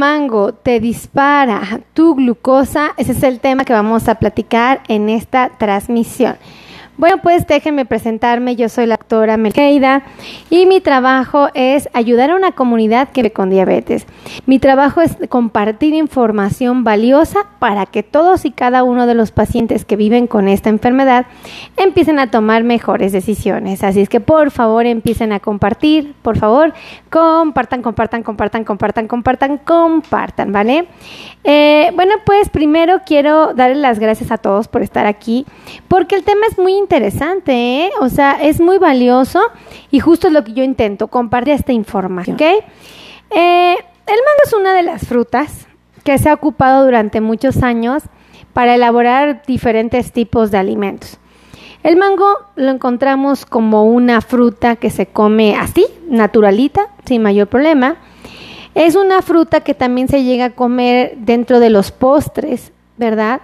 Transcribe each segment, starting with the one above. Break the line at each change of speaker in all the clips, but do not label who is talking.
mango te dispara tu glucosa? Ese es el tema que vamos a platicar en esta transmisión. Bueno, pues déjenme presentarme. Yo soy la doctora Melkeida y mi trabajo es ayudar a una comunidad que vive con diabetes. Mi trabajo es compartir información valiosa para que todos y cada uno de los pacientes que viven con esta enfermedad empiecen a tomar mejores decisiones. Así es que por favor empiecen a compartir, por favor, compartan, compartan, compartan, compartan, compartan, compartan, ¿vale? Eh, bueno, pues primero quiero darles las gracias a todos por estar aquí, porque el tema es muy interesante, ¿eh? O sea, es muy valioso y justo es lo que yo intento, compartir esta información, ¿ok? Eh, el mango es una de las frutas que se ha ocupado durante muchos años para elaborar diferentes tipos de alimentos. El mango lo encontramos como una fruta que se come así, naturalita, sin mayor problema. Es una fruta que también se llega a comer dentro de los postres, ¿verdad?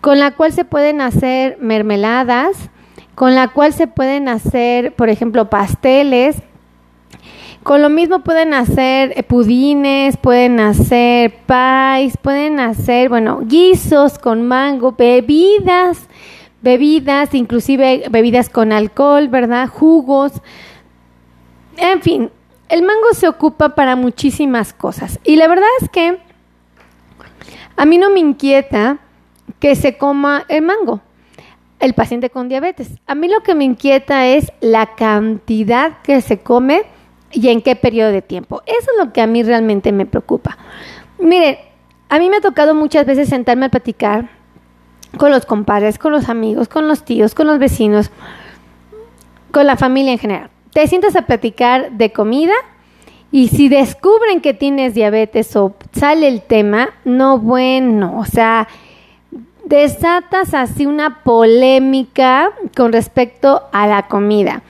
Con la cual se pueden hacer mermeladas, con la cual se pueden hacer, por ejemplo, pasteles. Con lo mismo pueden hacer eh, pudines, pueden hacer pies, pueden hacer, bueno, guisos con mango, bebidas, bebidas, inclusive bebidas con alcohol, ¿verdad? Jugos. En fin, el mango se ocupa para muchísimas cosas. Y la verdad es que a mí no me inquieta que se coma el mango el paciente con diabetes. A mí lo que me inquieta es la cantidad que se come y en qué periodo de tiempo. Eso es lo que a mí realmente me preocupa. Miren, a mí me ha tocado muchas veces sentarme a platicar con los compadres, con los amigos, con los tíos, con los vecinos, con la familia en general. Te sientas a platicar de comida y si descubren que tienes diabetes o sale el tema, no bueno, o sea, desatas así una polémica con respecto a la comida.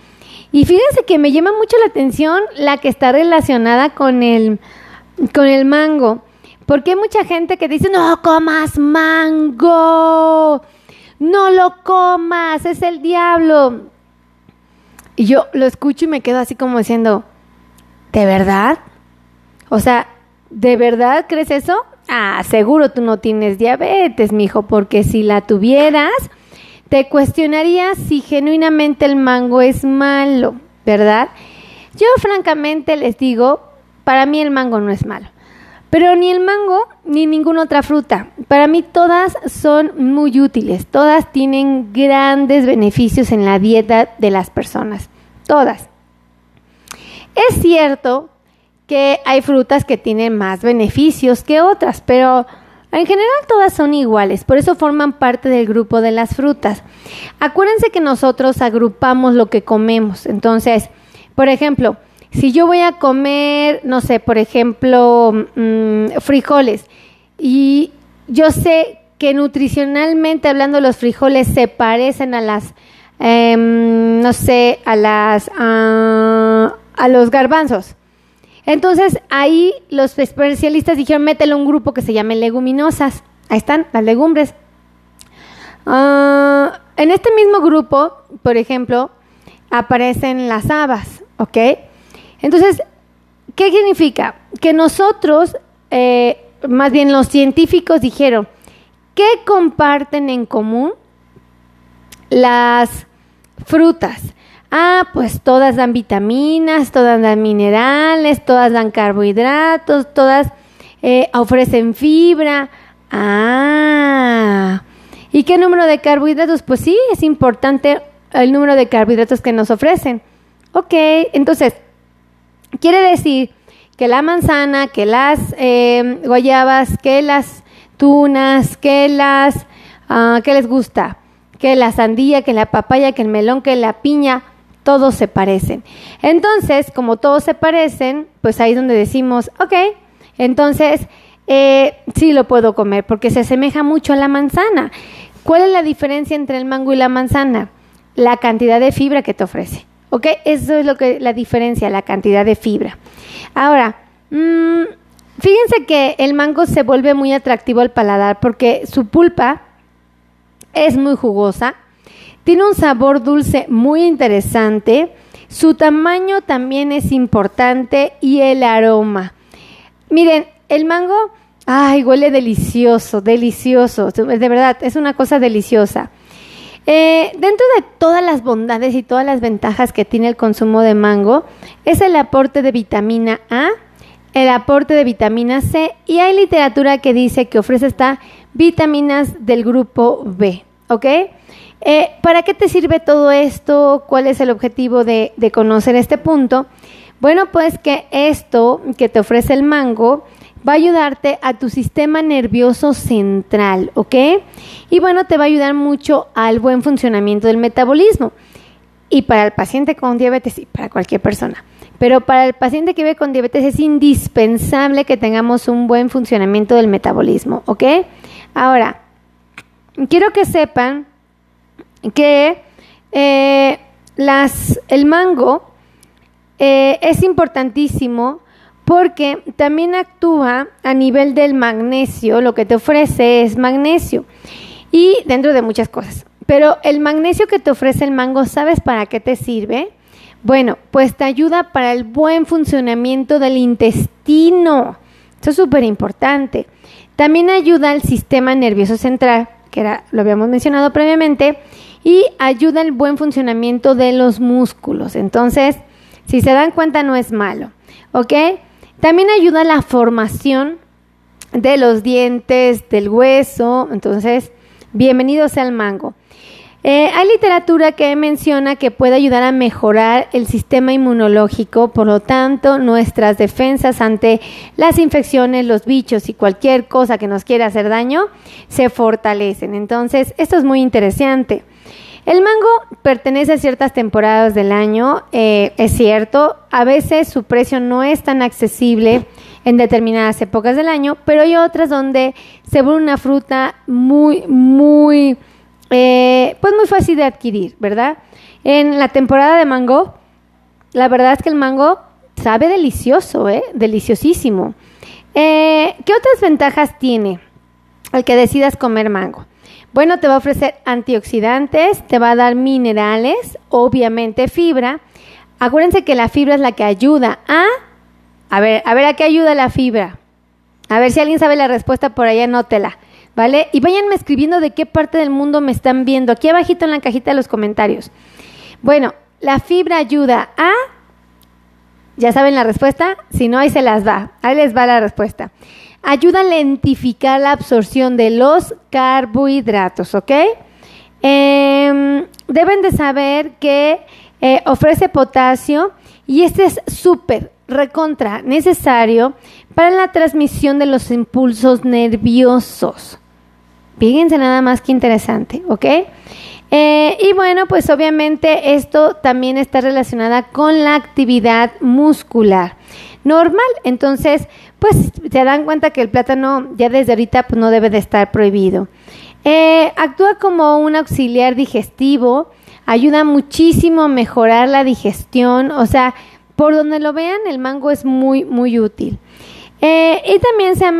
Y fíjense que me llama mucho la atención la que está relacionada con el, con el mango. Porque hay mucha gente que dice, no comas mango, no lo comas, es el diablo. Y yo lo escucho y me quedo así como diciendo, ¿de verdad? O sea, ¿de verdad crees eso? Ah, seguro tú no tienes diabetes, mijo, porque si la tuvieras, te cuestionarías si genuinamente el mango es malo, ¿verdad? Yo francamente les digo, para mí el mango no es malo. Pero ni el mango ni ninguna otra fruta. Para mí todas son muy útiles. Todas tienen grandes beneficios en la dieta de las personas. Todas. Es cierto que hay frutas que tienen más beneficios que otras, pero en general todas son iguales, por eso forman parte del grupo de las frutas. Acuérdense que nosotros agrupamos lo que comemos, entonces, por ejemplo, si yo voy a comer, no sé, por ejemplo, mm, frijoles, y yo sé que nutricionalmente hablando los frijoles se parecen a las, em, no sé, a las, ah, a los garbanzos. Entonces ahí los especialistas dijeron, mételo un grupo que se llame leguminosas. Ahí están, las legumbres. Ah, en este mismo grupo, por ejemplo, aparecen las habas, ¿ok? Entonces, ¿qué significa? Que nosotros, eh, más bien los científicos dijeron, ¿qué comparten en común las frutas? Ah, pues todas dan vitaminas, todas dan minerales, todas dan carbohidratos, todas eh, ofrecen fibra. Ah, ¿y qué número de carbohidratos? Pues sí, es importante el número de carbohidratos que nos ofrecen. Ok, entonces, quiere decir que la manzana, que las eh, guayabas, que las tunas, que las, uh, ¿qué les gusta? Que la sandía, que la papaya, que el melón, que la piña, todos se parecen. Entonces, como todos se parecen, pues ahí es donde decimos, ok, entonces eh, sí lo puedo comer porque se asemeja mucho a la manzana. ¿Cuál es la diferencia entre el mango y la manzana? La cantidad de fibra que te ofrece. ¿Ok? Eso es lo que la diferencia, la cantidad de fibra. Ahora, mmm, fíjense que el mango se vuelve muy atractivo al paladar porque su pulpa es muy jugosa, tiene un sabor dulce muy interesante. Su tamaño también es importante y el aroma. Miren, el mango, ay, huele delicioso, delicioso, de verdad, es una cosa deliciosa. Eh, dentro de todas las bondades y todas las ventajas que tiene el consumo de mango, es el aporte de vitamina A, el aporte de vitamina C y hay literatura que dice que ofrece esta vitaminas del grupo B, ¿ok? Eh, ¿Para qué te sirve todo esto? ¿Cuál es el objetivo de, conocer este punto? Bueno, pues que esto que te ofrece el mango va a ayudarte a tu sistema nervioso central, ¿ok? Y bueno, te va a ayudar mucho al buen funcionamiento del metabolismo. Y para el paciente con diabetes y para cualquier persona. Pero para el paciente que vive con diabetes es indispensable que tengamos un buen funcionamiento del metabolismo, ¿ok? Ahora, quiero que sepan que eh, el mango eh, es importantísimo porque también actúa a nivel del magnesio, lo que te ofrece es magnesio y dentro de muchas cosas. Pero el magnesio que te ofrece el mango, ¿sabes para qué te sirve? Bueno, pues te ayuda para el buen funcionamiento del intestino. Eso es súper importante. También ayuda al sistema nervioso central, lo habíamos mencionado previamente, y ayuda al buen funcionamiento de los músculos. Entonces, si se dan cuenta, no es malo. ¿Ok? También ayuda a la formación de los dientes, del hueso. Entonces, bienvenidos al mango. Eh, hay literatura que menciona que puede ayudar a mejorar el sistema inmunológico, por lo tanto, nuestras defensas ante las infecciones, los bichos y cualquier cosa que nos quiera hacer daño se fortalecen. Entonces, esto es muy interesante. El mango pertenece a ciertas temporadas del año, eh, es cierto, a veces su precio no es tan accesible en determinadas épocas del año, pero hay otras donde se vuelve una fruta muy, muy eh, pues muy fácil de adquirir, ¿verdad? En la temporada de mango, la verdad es que el mango sabe delicioso, ¿eh? Deliciosísimo. Eh, ¿Qué otras ventajas tiene el que decidas comer mango? Bueno, te va a ofrecer antioxidantes, te va a dar minerales, obviamente fibra. Acuérdense que la fibra es la que ayuda a... A ver, a ver, ¿a qué ayuda la fibra? A ver si alguien sabe la respuesta por ahí, anótela. ¿Vale? Y váyanme escribiendo de qué parte del mundo me están viendo, aquí abajito en la cajita de los comentarios. Bueno, la fibra ayuda a... ¿Ya saben la respuesta? Si no, ahí se las va. Ahí les va la respuesta. Ayuda a lentificar la absorción de los carbohidratos, ¿ok? Em, deben de saber que eh, ofrece potasio y este es súper, recontra, necesario para la transmisión de los impulsos nerviosos. Fíjense nada más que interesante, ¿ok? Eh, y bueno, pues obviamente esto también está relacionada con la actividad muscular normal. Entonces, pues se dan cuenta que el plátano ya desde ahorita pues, no debe de estar prohibido. Eh, actúa como un auxiliar digestivo, ayuda muchísimo a mejorar la digestión, o sea, por donde lo vean, el mango es muy, muy útil. Eh, y también se ha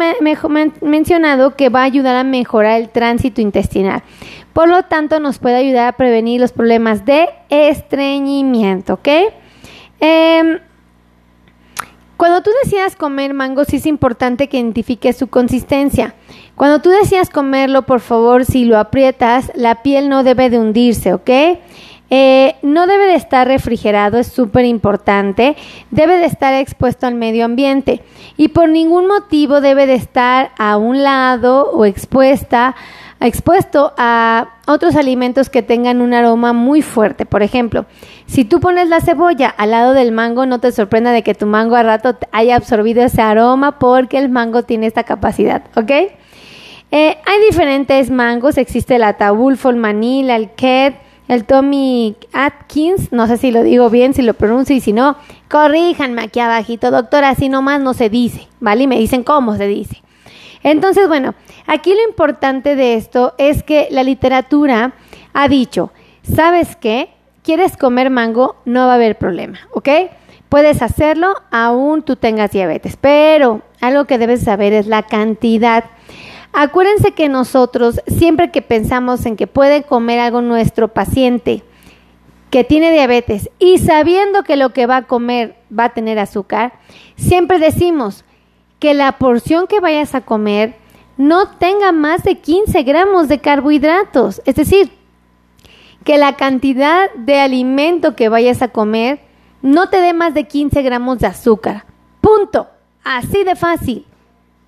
mencionado que va a ayudar a mejorar el tránsito intestinal. Por lo tanto, nos puede ayudar a prevenir los problemas de estreñimiento, ¿ok? Em, cuando tú decidas comer mango, sí es importante que identifiques su consistencia. Cuando tú decidas comerlo, por favor, si lo aprietas, la piel no debe de hundirse, ¿ok? Eh, no debe de estar refrigerado, es súper importante. Debe de estar expuesto al medio ambiente y por ningún motivo debe de estar a un lado o expuesta, expuesto a otros alimentos que tengan un aroma muy fuerte. Por ejemplo, si tú pones la cebolla al lado del mango, no te sorprenda de que tu mango a rato haya absorbido ese aroma porque el mango tiene esta capacidad, ¿ok? Eh, hay diferentes mangos, existe el Ataulfo, el Manila, el Ket, el Tommy Atkins, no sé si lo digo bien, si lo pronuncio y si no, corríjanme aquí abajito, doctora, así nomás no se dice, ¿vale? Y me dicen cómo se dice. Entonces, bueno, aquí lo importante de esto es que la literatura ha dicho, ¿sabes qué? ¿Quieres comer mango? No va a haber problema, ¿ok? Puedes hacerlo aún tú tengas diabetes, pero algo que debes saber es la cantidad. Acuérdense que nosotros, siempre que pensamos en que puede comer algo nuestro paciente que tiene diabetes y sabiendo que lo que va a comer va a tener azúcar, siempre decimos, que la porción que vayas a comer no tenga más de 15 gramos de carbohidratos. Es decir, que la cantidad de alimento que vayas a comer no te dé más de 15 gramos de azúcar. Punto. Así de fácil.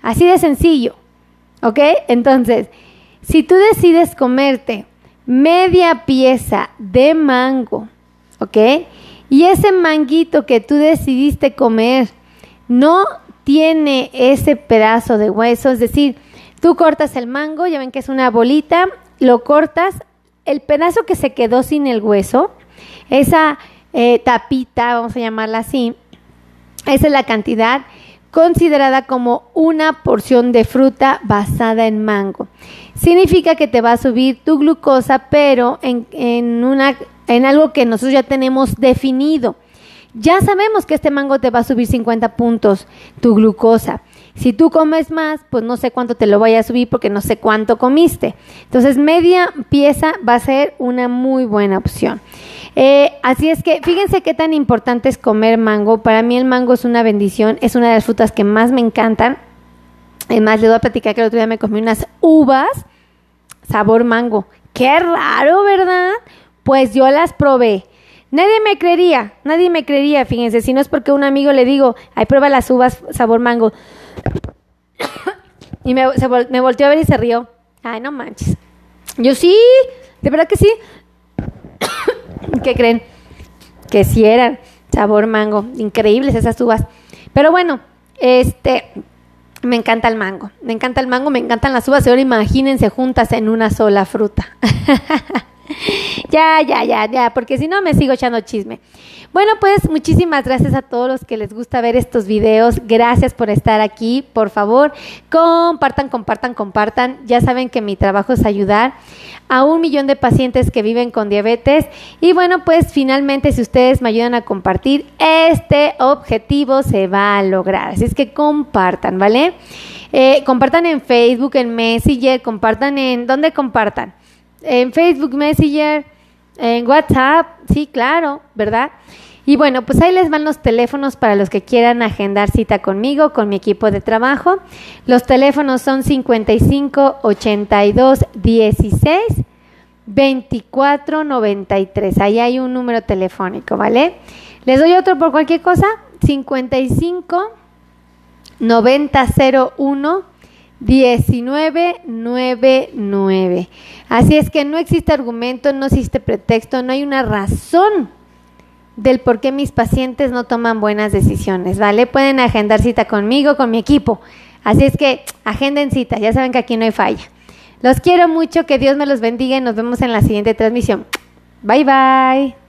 Así de sencillo. ¿Ok? Entonces, si tú decides comerte media pieza de mango, ¿ok? Y ese manguito que tú decidiste comer no tiene ese pedazo de hueso, es decir, tú cortas el mango, ya ven que es una bolita, lo cortas, el pedazo que se quedó sin el hueso, esa eh, tapita, vamos a llamarla así, esa es la cantidad considerada como una porción de fruta basada en mango. Significa que te va a subir tu glucosa, pero en, en, una, en algo que nosotros ya tenemos definido. Ya sabemos que este mango te va a subir 50 puntos tu glucosa. Si tú comes más, pues no sé cuánto te lo vaya a subir porque no sé cuánto comiste. Entonces, media pieza va a ser una muy buena opción. Eh, así es que fíjense qué tan importante es comer mango. Para mí el mango es una bendición, es una de las frutas que más me encantan. Además, le voy a platicar que el otro día me comí unas uvas sabor mango. Qué raro, ¿verdad? Pues yo las probé. Nadie me creería, nadie me creería, fíjense, si no es porque un amigo le digo, ay, prueba las uvas sabor mango. y me, me volteó a ver y se rió. Ay, no manches. Yo sí, de verdad que sí. ¿Qué creen? Que sí eran sabor mango. Increíbles esas uvas. Pero bueno, este, me encanta el mango. Me encanta el mango, me encantan las uvas. Ahora imagínense juntas en una sola fruta. ya, ya, ya, ya, porque si no me sigo echando chisme. Bueno, pues muchísimas gracias a todos los que les gusta ver estos videos. Gracias por estar aquí. Por favor, compartan, compartan, compartan. Ya saben que mi trabajo es ayudar a un millón de pacientes que viven con diabetes. Y bueno, pues finalmente si ustedes me ayudan a compartir, este objetivo se va a lograr. Así es que compartan, ¿vale? Eh, compartan en Facebook, en Messenger, compartan en... ¿Dónde compartan? En Facebook Messenger, en WhatsApp, sí, claro, ¿verdad? Y bueno, pues ahí les van los teléfonos para los que quieran agendar cita conmigo, con mi equipo de trabajo. Los teléfonos son 55 82 16 24 93. Ahí hay un número telefónico, ¿vale? Les doy otro por cualquier cosa. 55 90 01 1999. Así es que no existe argumento, no existe pretexto, no hay una razón del por qué mis pacientes no toman buenas decisiones, ¿vale? Pueden agendar cita conmigo, con mi equipo. Así es que agenden cita, ya saben que aquí no hay falla. Los quiero mucho, que Dios me los bendiga y nos vemos en la siguiente transmisión. Bye bye.